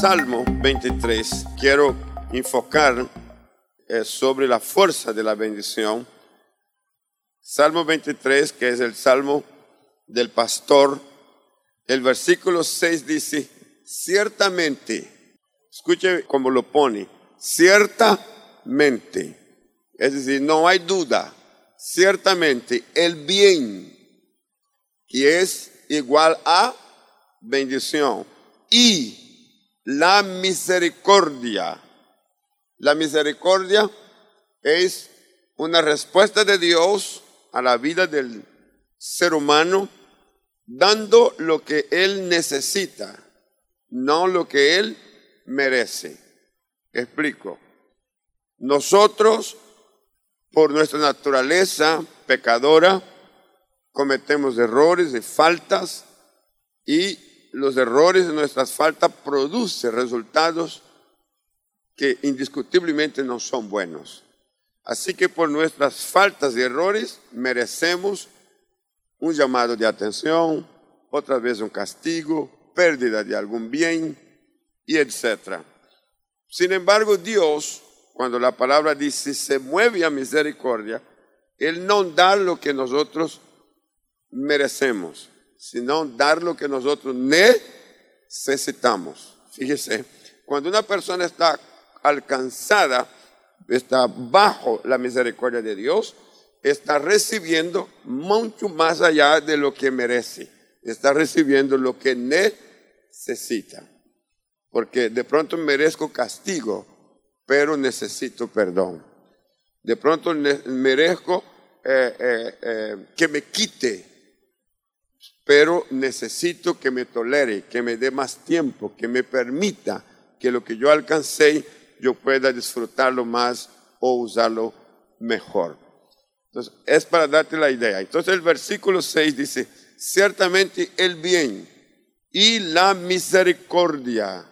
Salmo 23 quiero enfocar eh, sobre la fuerza de la bendición. Salmo 23, que es el salmo del pastor, el versículo 6 dice, ciertamente, escuche cómo lo pone, ciertamente, es decir, no hay duda, ciertamente el bien, que es igual a bendición, y la misericordia. La misericordia es una respuesta de Dios a la vida del ser humano, dando lo que Él necesita, no lo que Él merece. Explico. Nosotros, por nuestra naturaleza pecadora, cometemos errores y faltas y los errores de nuestras faltas producen resultados que indiscutiblemente no son buenos. Así que por nuestras faltas y errores merecemos un llamado de atención, otra vez un castigo, pérdida de algún bien y etc. Sin embargo, Dios, cuando la palabra dice se mueve a misericordia, Él no da lo que nosotros merecemos, sino dar lo que nosotros necesitamos. Fíjese, cuando una persona está alcanzada, está bajo la misericordia de Dios, está recibiendo mucho más allá de lo que merece. Está recibiendo lo que necesita. Porque de pronto merezco castigo, pero necesito perdón. De pronto merezco eh, eh, eh, que me quite pero necesito que me tolere, que me dé más tiempo, que me permita que lo que yo alcancé yo pueda disfrutarlo más o usarlo mejor. Entonces, es para darte la idea. Entonces el versículo 6 dice, ciertamente el bien y la misericordia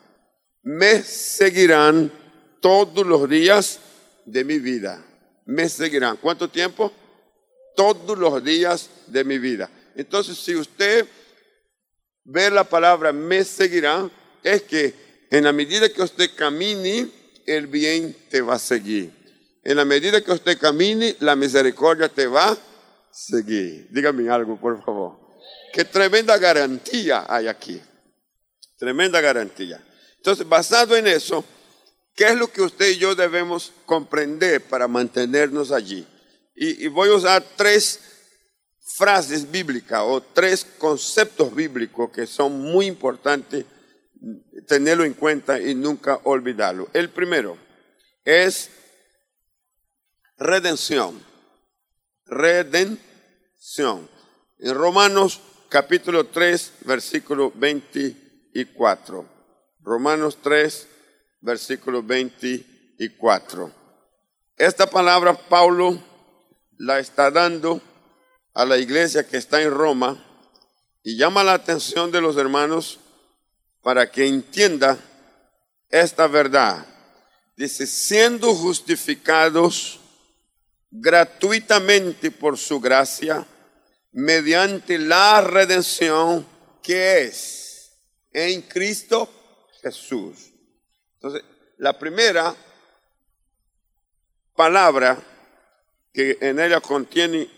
me seguirán todos los días de mi vida. Me seguirán. ¿Cuánto tiempo? Todos los días de mi vida. Entonces, si usted ve la palabra me seguirá, es que en la medida que usted camine, el bien te va a seguir. En la medida que usted camine, la misericordia te va a seguir. Dígame algo, por favor. Qué tremenda garantía hay aquí. Tremenda garantía. Entonces, basado en eso, ¿qué es lo que usted y yo debemos comprender para mantenernos allí? Y, y voy a usar tres frases bíblicas o tres conceptos bíblicos que son muy importantes tenerlo en cuenta y nunca olvidarlo. El primero es redención. Redención. En Romanos capítulo 3, versículo 24. Romanos 3, versículo 24. Esta palabra Pablo la está dando a la iglesia que está en Roma y llama la atención de los hermanos para que entienda esta verdad. Dice, siendo justificados gratuitamente por su gracia, mediante la redención que es en Cristo Jesús. Entonces, la primera palabra que en ella contiene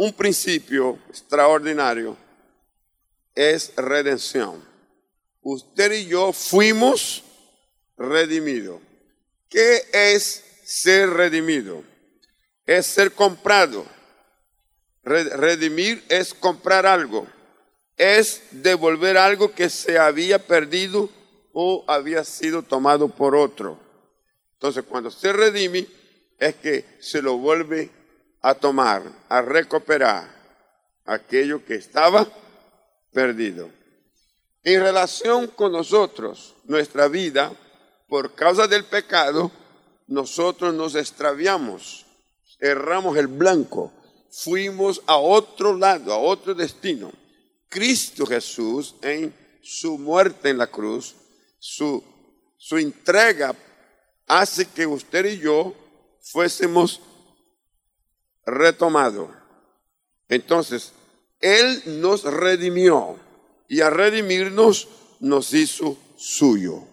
un principio extraordinario es redención. Usted y yo fuimos redimidos. ¿Qué es ser redimido? Es ser comprado. Redimir es comprar algo. Es devolver algo que se había perdido o había sido tomado por otro. Entonces, cuando se redime, es que se lo vuelve a tomar, a recuperar aquello que estaba perdido. En relación con nosotros, nuestra vida, por causa del pecado, nosotros nos extraviamos, erramos el blanco, fuimos a otro lado, a otro destino. Cristo Jesús en su muerte en la cruz, su, su entrega hace que usted y yo fuésemos retomado. Entonces, Él nos redimió y a redimirnos nos hizo suyo.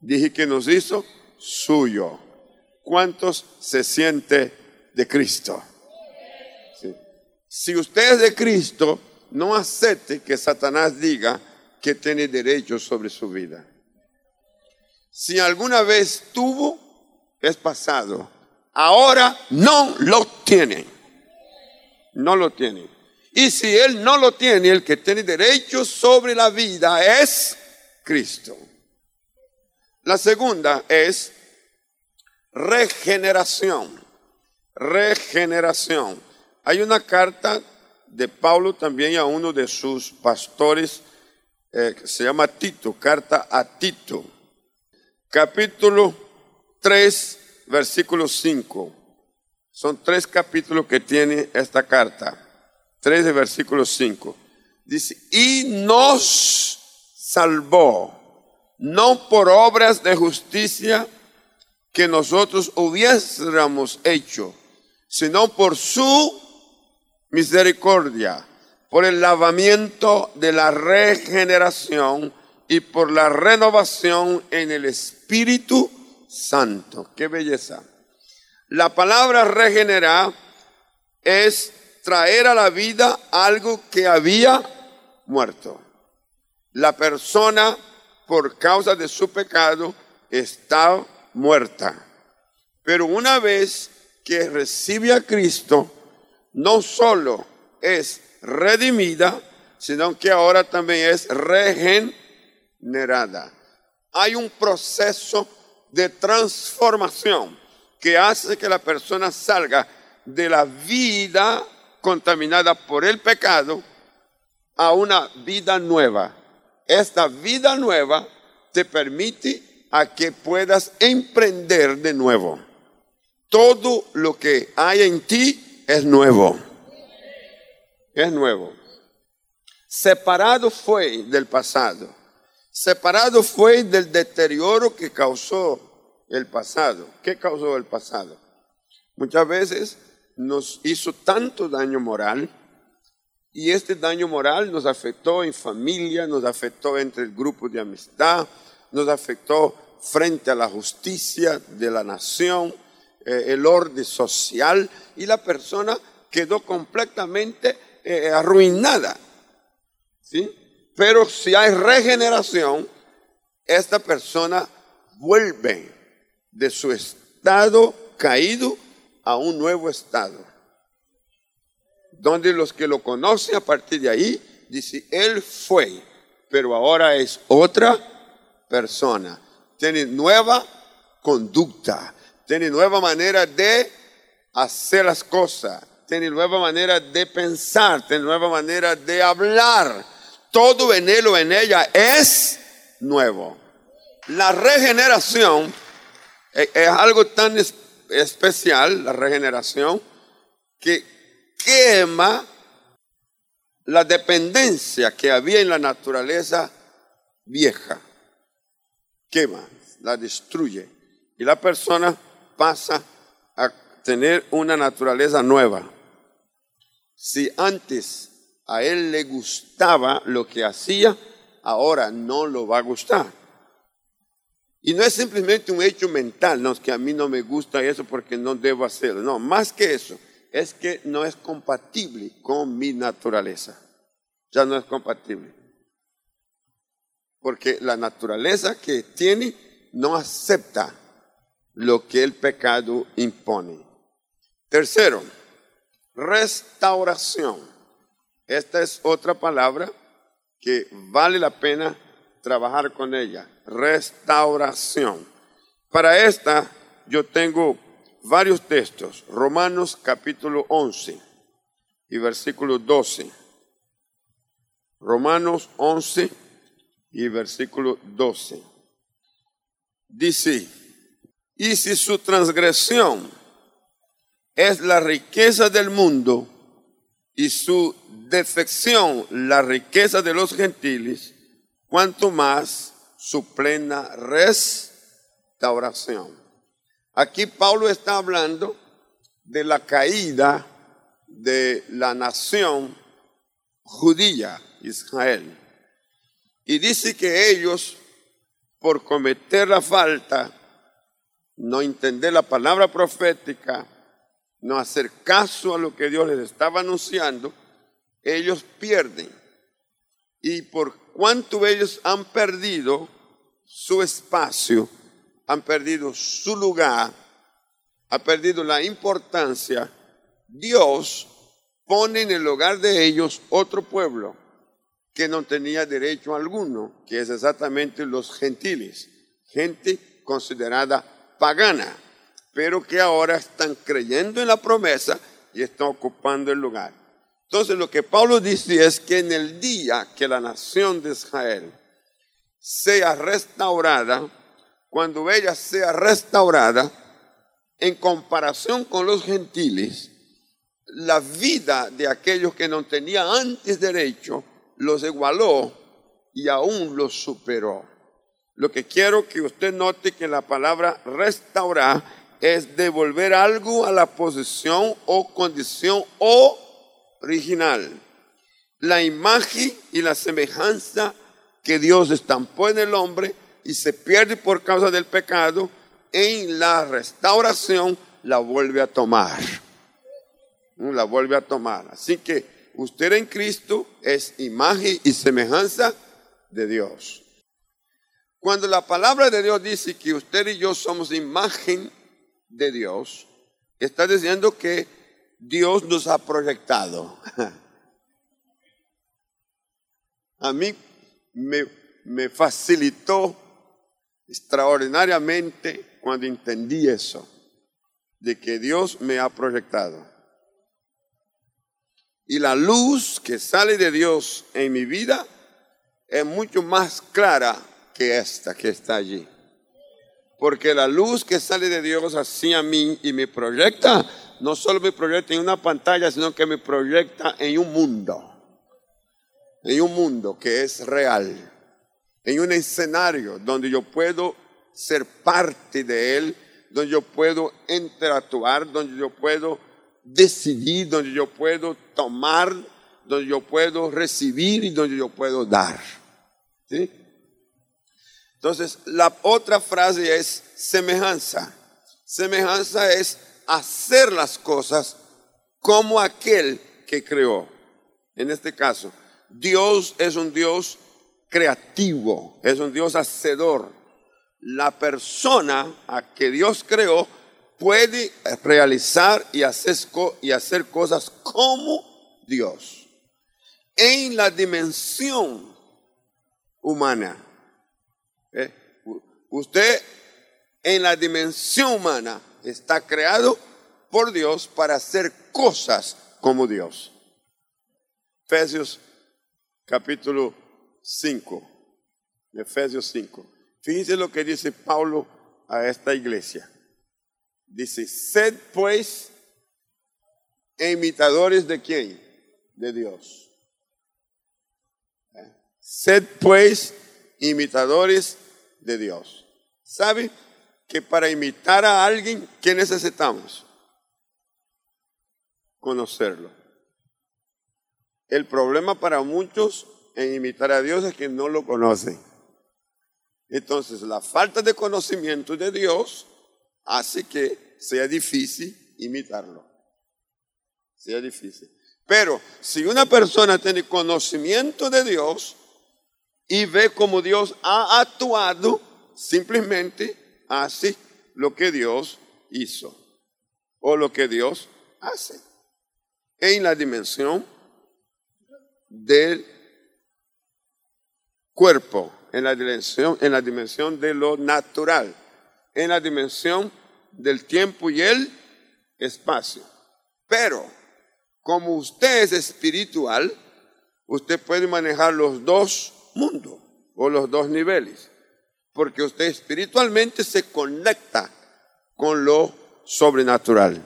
Dije que nos hizo suyo. ¿Cuántos se siente de Cristo? Si usted es de Cristo, no acepte que Satanás diga que tiene derecho sobre su vida. Si alguna vez tuvo, es pasado. Ahora no lo tiene. No lo tiene. Y si él no lo tiene, el que tiene derecho sobre la vida es Cristo. La segunda es regeneración. Regeneración. Hay una carta de Pablo también a uno de sus pastores, eh, que se llama Tito, carta a Tito, capítulo 3, versículo 5. Son tres capítulos que tiene esta carta. 3 versículo 5. Dice, y nos salvó, no por obras de justicia que nosotros hubiésemos hecho, sino por su misericordia, por el lavamiento de la regeneración y por la renovación en el Espíritu Santo. Qué belleza. La palabra regenerar es traer a la vida algo que había muerto. La persona, por causa de su pecado, está muerta. Pero una vez que recibe a Cristo, no solo es redimida, sino que ahora también es regenerada. Hay un proceso de transformación que hace que la persona salga de la vida contaminada por el pecado a una vida nueva. Esta vida nueva te permite a que puedas emprender de nuevo. Todo lo que hay en ti es nuevo. Es nuevo. Separado fue del pasado. Separado fue del deterioro que causó el pasado. ¿Qué causó el pasado? Muchas veces nos hizo tanto daño moral y este daño moral nos afectó en familia, nos afectó entre el grupo de amistad, nos afectó frente a la justicia de la nación, eh, el orden social y la persona quedó completamente eh, arruinada. ¿sí? Pero si hay regeneración, esta persona vuelve de su estado caído a un nuevo estado. Donde los que lo conocen a partir de ahí, dice, él fue, pero ahora es otra persona. Tiene nueva conducta, tiene nueva manera de hacer las cosas, tiene nueva manera de pensar, tiene nueva manera de hablar. Todo en él o en ella es nuevo. La regeneración es algo tan especial, la regeneración, que quema la dependencia que había en la naturaleza vieja. Quema, la destruye. Y la persona pasa a tener una naturaleza nueva. Si antes a él le gustaba lo que hacía, ahora no lo va a gustar. Y no es simplemente un hecho mental, no es que a mí no me gusta eso porque no debo hacerlo. No, más que eso, es que no es compatible con mi naturaleza. Ya no es compatible. Porque la naturaleza que tiene no acepta lo que el pecado impone. Tercero, restauración. Esta es otra palabra que vale la pena trabajar con ella restauración. Para esta yo tengo varios textos. Romanos capítulo 11 y versículo 12. Romanos 11 y versículo 12. Dice, y si su transgresión es la riqueza del mundo y su defección la riqueza de los gentiles, cuanto más su plena restauración. Aquí Pablo está hablando de la caída de la nación judía, Israel. Y dice que ellos por cometer la falta, no entender la palabra profética, no hacer caso a lo que Dios les estaba anunciando, ellos pierden. Y por cuanto ellos han perdido su espacio, han perdido su lugar, han perdido la importancia, Dios pone en el hogar de ellos otro pueblo que no tenía derecho alguno, que es exactamente los gentiles, gente considerada pagana, pero que ahora están creyendo en la promesa y están ocupando el lugar. Entonces lo que Pablo dice es que en el día que la nación de Israel sea restaurada, cuando ella sea restaurada, en comparación con los gentiles, la vida de aquellos que no tenían antes derecho los igualó y aún los superó. Lo que quiero que usted note que la palabra restaurar es devolver algo a la posición o condición original. La imagen y la semejanza que Dios estampó en el hombre y se pierde por causa del pecado, en la restauración la vuelve a tomar. La vuelve a tomar. Así que usted en Cristo es imagen y semejanza de Dios. Cuando la palabra de Dios dice que usted y yo somos imagen de Dios, está diciendo que Dios nos ha proyectado. A mí me, me facilitó extraordinariamente cuando entendí eso, de que Dios me ha proyectado. Y la luz que sale de Dios en mi vida es mucho más clara que esta que está allí. Porque la luz que sale de Dios hacia mí y me proyecta, no solo me proyecta en una pantalla, sino que me proyecta en un mundo. En un mundo que es real. En un escenario donde yo puedo ser parte de él, donde yo puedo interactuar, donde yo puedo decidir, donde yo puedo tomar, donde yo puedo recibir y donde yo puedo dar. ¿Sí? Entonces, la otra frase es semejanza. Semejanza es hacer las cosas como aquel que creó. En este caso, Dios es un Dios creativo, es un Dios hacedor. La persona a que Dios creó puede realizar y hacer, cosas como Dios en la dimensión humana. ¿Eh? Usted en la dimensión humana está creado por Dios para hacer cosas como Dios. Efesios capítulo 5. Efesios 5. Fíjense lo que dice Pablo a esta iglesia. Dice, sed pues imitadores de quién? De Dios. ¿Eh? Sed pues imitadores de Dios. ¿Sabe que para imitar a alguien, ¿qué necesitamos? Conocerlo. El problema para muchos en imitar a Dios es que no lo conocen. Entonces, la falta de conocimiento de Dios hace que sea difícil imitarlo. Sea difícil. Pero si una persona tiene conocimiento de Dios y ve cómo Dios ha actuado, simplemente hace lo que Dios hizo o lo que Dios hace en la dimensión del cuerpo, en la dimensión, en la dimensión de lo natural en la dimensión del tiempo y el espacio. Pero, como usted es espiritual, usted puede manejar los dos mundos o los dos niveles, porque usted espiritualmente se conecta con lo sobrenatural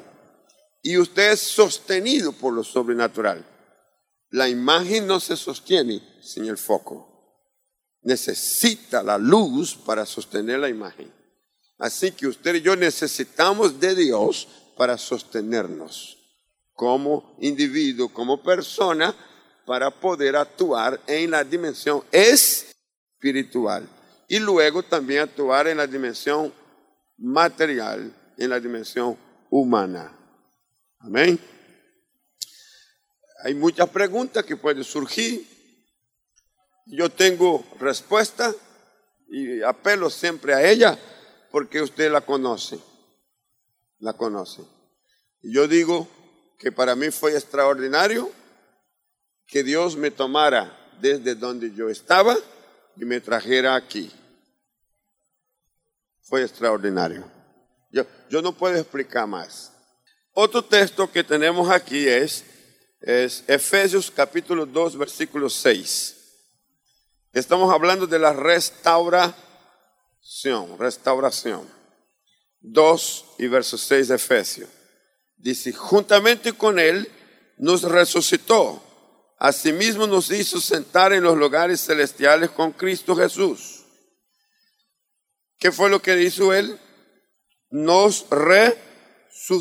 y usted es sostenido por lo sobrenatural. La imagen no se sostiene sin el foco. Necesita la luz para sostener la imagen. Así que usted y yo necesitamos de Dios para sostenernos como individuo, como persona, para poder actuar en la dimensión espiritual. y luego también actuar en la dimensión material, en la dimensión humana. Amén. Hay muchas preguntas que pueden surgir. Yo tengo respuesta y apelo siempre a ella porque usted la conoce. La conoce. Yo digo que para mí fue extraordinario que Dios me tomara desde donde yo estaba y me trajera aquí. Fue extraordinario. Yo, no puedo explicar más. Otro texto que tenemos aquí es, es Efesios capítulo 2, versículo 6. Estamos hablando de la restauración, restauración. 2 y verso 6 de Efesios. Dice, juntamente con Él nos resucitó. Asimismo nos hizo sentar en los lugares celestiales con Cristo Jesús. ¿Qué fue lo que hizo Él? Nos resucitó.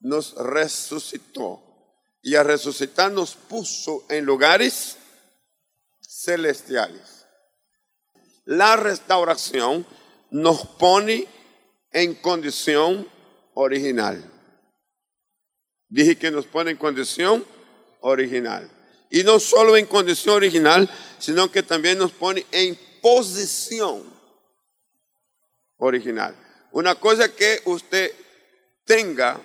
Nos resucitó. Y a resucitar nos puso en lugares celestiales. La restauración nos pone en condición original. Dije que nos pone en condición original. Y no solo en condición original, sino que también nos pone en posición original. Una cosa que usted tenga,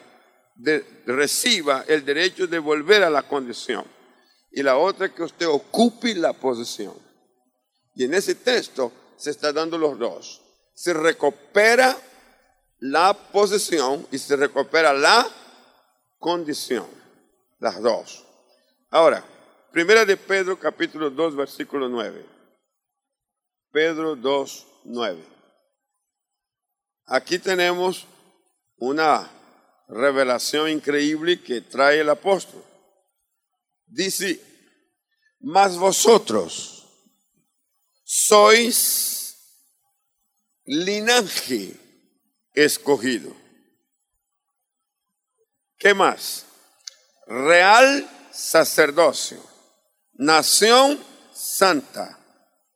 reciba el derecho de volver a la condición. Y la otra que usted ocupe la posición. Y en ese texto se está dando los dos. Se recupera la posición y se recupera la condición. Las dos. Ahora, primera de Pedro capítulo 2 versículo 9. Pedro 2, 9. Aquí tenemos una revelación increíble que trae el apóstol. Dice, mas vosotros sois linaje escogido. ¿Qué más? Real sacerdocio, nación santa,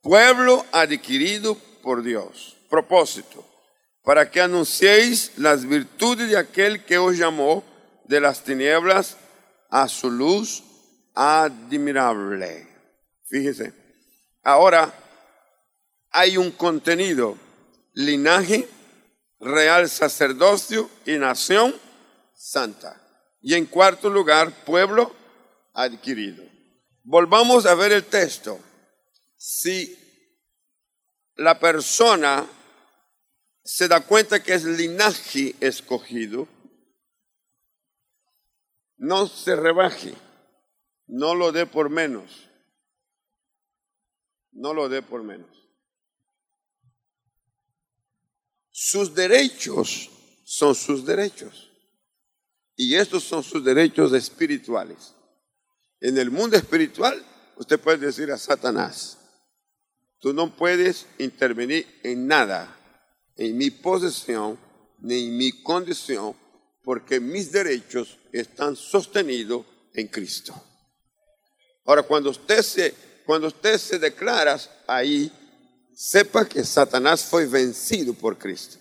pueblo adquirido por Dios. Propósito, para que anunciéis las virtudes de aquel que os llamó de las tinieblas a su luz admirable. Fíjese, ahora hay un contenido, linaje, real sacerdocio y nación santa. Y en cuarto lugar, pueblo adquirido. Volvamos a ver el texto. Si la persona se da cuenta que es linaje escogido, no se rebaje, no lo dé por menos, no lo dé por menos. Sus derechos son sus derechos y estos son sus derechos espirituales. En el mundo espiritual, usted puede decir a Satanás, tú no puedes intervenir en nada, en mi posesión, ni en mi condición, porque mis derechos están sostenidos en Cristo. Ahora, cuando usted se, cuando usted se declara ahí, sepa que Satanás fue vencido por Cristo.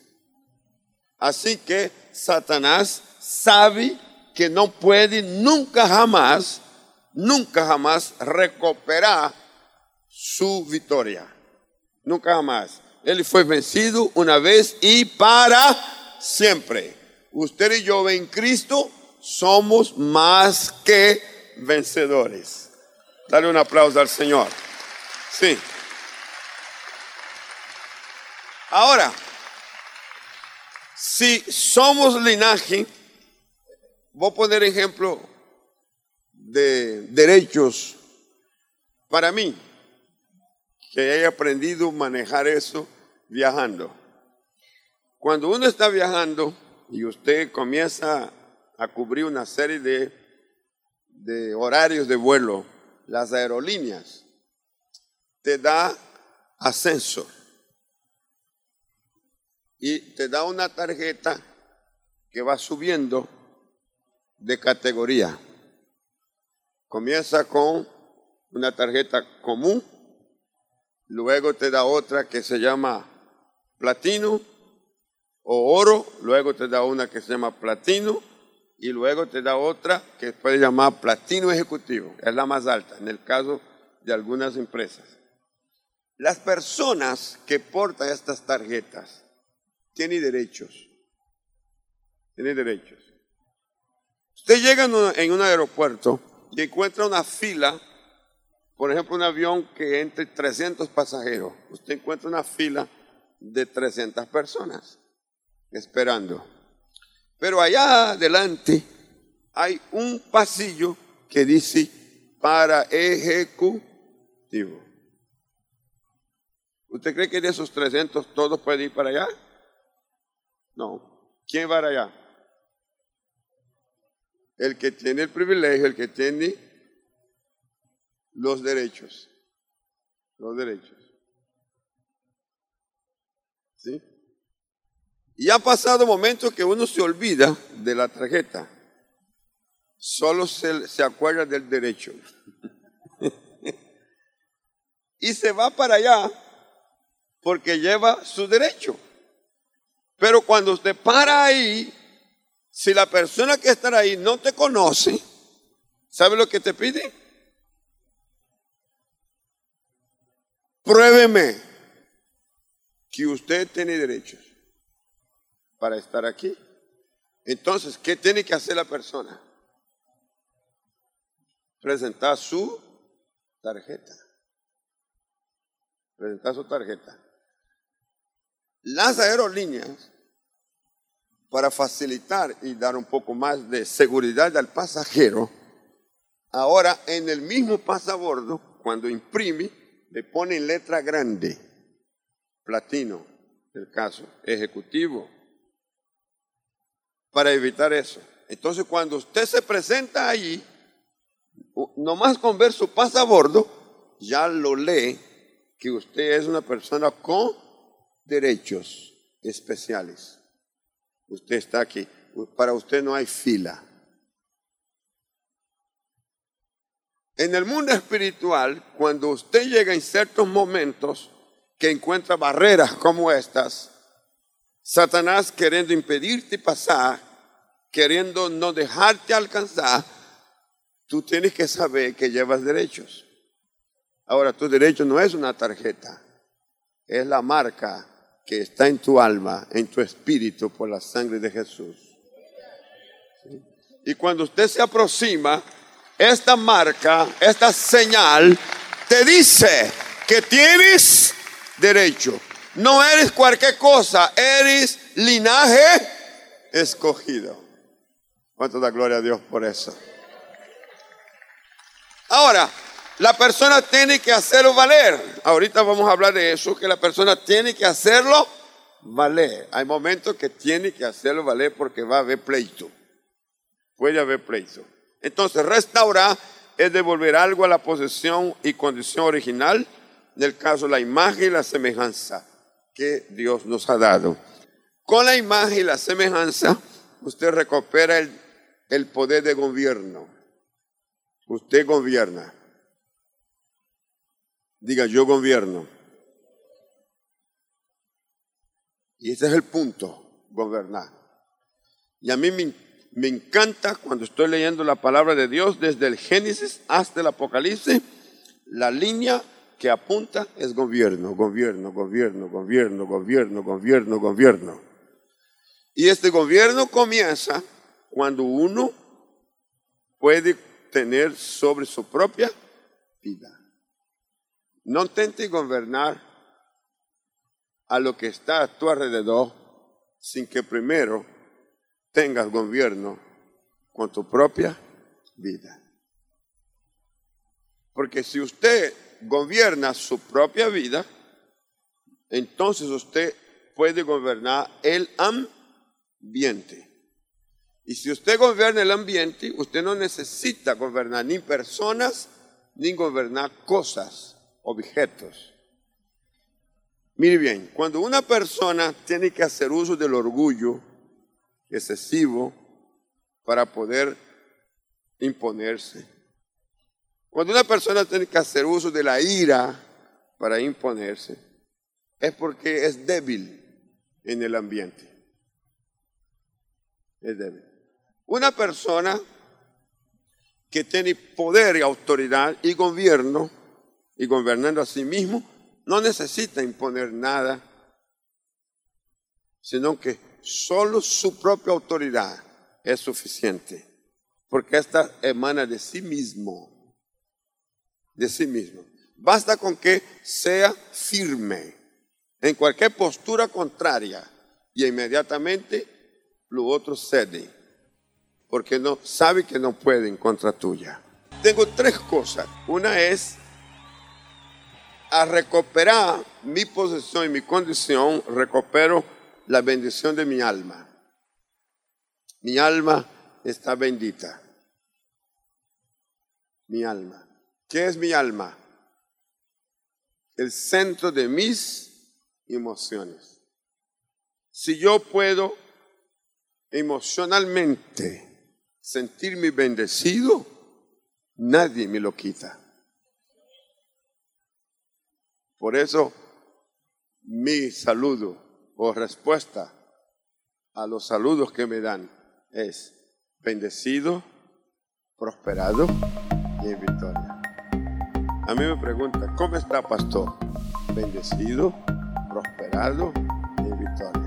Así que Satanás sabe que no puede nunca jamás nunca jamás recuperará su victoria. Nunca jamás. Él fue vencido una vez y para siempre. Usted y yo en Cristo somos más que vencedores. Dale un aplauso al Señor. Sí. Ahora, si somos linaje, voy a poner ejemplo de derechos para mí, que he aprendido a manejar eso viajando. Cuando uno está viajando y usted comienza a cubrir una serie de, de horarios de vuelo, las aerolíneas te da ascenso y te da una tarjeta que va subiendo de categoría. Comienza con una tarjeta común, luego te da otra que se llama platino o oro, luego te da una que se llama platino y luego te da otra que puede llamar platino ejecutivo, es la más alta en el caso de algunas empresas. Las personas que portan estas tarjetas tienen derechos, tienen derechos. Usted llega en un aeropuerto y encuentra una fila, por ejemplo, un avión que entre 300 pasajeros. Usted encuentra una fila de 300 personas esperando. Pero allá adelante hay un pasillo que dice para ejecutivo. ¿Usted cree que de esos 300 todos pueden ir para allá? No. ¿Quién va para allá? El que tiene el privilegio, el que tiene los derechos. Los derechos. ¿Sí? Y ha pasado momentos que uno se olvida de la tarjeta. Solo se, se acuerda del derecho. y se va para allá porque lleva su derecho. Pero cuando usted para ahí, si la persona que está ahí no te conoce, ¿sabe lo que te pide? Pruébeme que usted tiene derechos para estar aquí. Entonces, ¿qué tiene que hacer la persona? Presentar su tarjeta. Presentar su tarjeta. Las aerolíneas, para facilitar y dar un poco más de seguridad al pasajero, ahora en el mismo pasabordo, cuando imprime, le ponen letra grande, platino, el caso, ejecutivo, para evitar eso. Entonces, cuando usted se presenta allí, nomás con ver su pasabordo, ya lo lee que usted es una persona con derechos especiales. Usted está aquí. Para usted no hay fila. En el mundo espiritual, cuando usted llega en ciertos momentos que encuentra barreras como estas, Satanás queriendo impedirte pasar, queriendo no dejarte alcanzar, tú tienes que saber que llevas derechos. Ahora, tu derecho no es una tarjeta, es la marca que está en tu alma, en tu espíritu, por la sangre de Jesús. Y cuando usted se aproxima, esta marca, esta señal, te dice que tienes derecho. No eres cualquier cosa, eres linaje escogido. ¿Cuánto da gloria a Dios por eso? Ahora, la persona tiene que hacerlo valer. Ahorita vamos a hablar de eso, que la persona tiene que hacerlo valer. Hay momentos que tiene que hacerlo valer porque va a haber pleito. Puede haber pleito. Entonces, restaurar es devolver algo a la posesión y condición original, en el caso la imagen y la semejanza que Dios nos ha dado. Con la imagen y la semejanza, usted recupera el, el poder de gobierno. Usted gobierna. Diga, yo gobierno. Y ese es el punto, gobernar. Y a mí me, me, encanta cuando estoy leyendo la palabra de Dios desde el Génesis hasta el Apocalipsis, la línea que apunta es gobierno, gobierno, gobierno, gobierno, gobierno, gobierno, gobierno. Y este gobierno comienza cuando uno puede tener sobre su propia vida. No intentes gobernar a lo que está a tu alrededor sin que primero tengas gobierno con tu propia vida. Porque si usted gobierna su propia vida, entonces usted puede gobernar el ambiente. Y si usted gobierna el ambiente, usted no necesita gobernar ni personas ni gobernar cosas objetos. Mire bien, cuando una persona tiene que hacer uso del orgullo excesivo para poder imponerse, cuando una persona tiene que hacer uso de la ira para imponerse, es porque es débil en el ambiente. Es débil. Una persona que tiene poder y autoridad y gobierno, y gobernando a sí mismo, no necesita imponer nada, sino que solo su propia autoridad es suficiente, porque esta emana de sí mismo, de sí mismo. Basta con que sea firme en cualquier postura contraria y inmediatamente lo otro cede, porque no sabe que no puede en contra tuya. Tengo tres cosas. Una es a recuperar mi posición y mi condición, recupero la bendición de mi alma. Mi alma está bendita. Mi alma. ¿Qué es mi alma? El centro de mis emociones. Si yo puedo emocionalmente sentirme bendecido, nadie me lo quita. Por eso mi saludo o respuesta a los saludos que me dan es bendecido, prosperado y en victoria. A mí me pregunta, ¿cómo está pastor? Bendecido, prosperado y en victoria.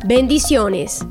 Bendiciones.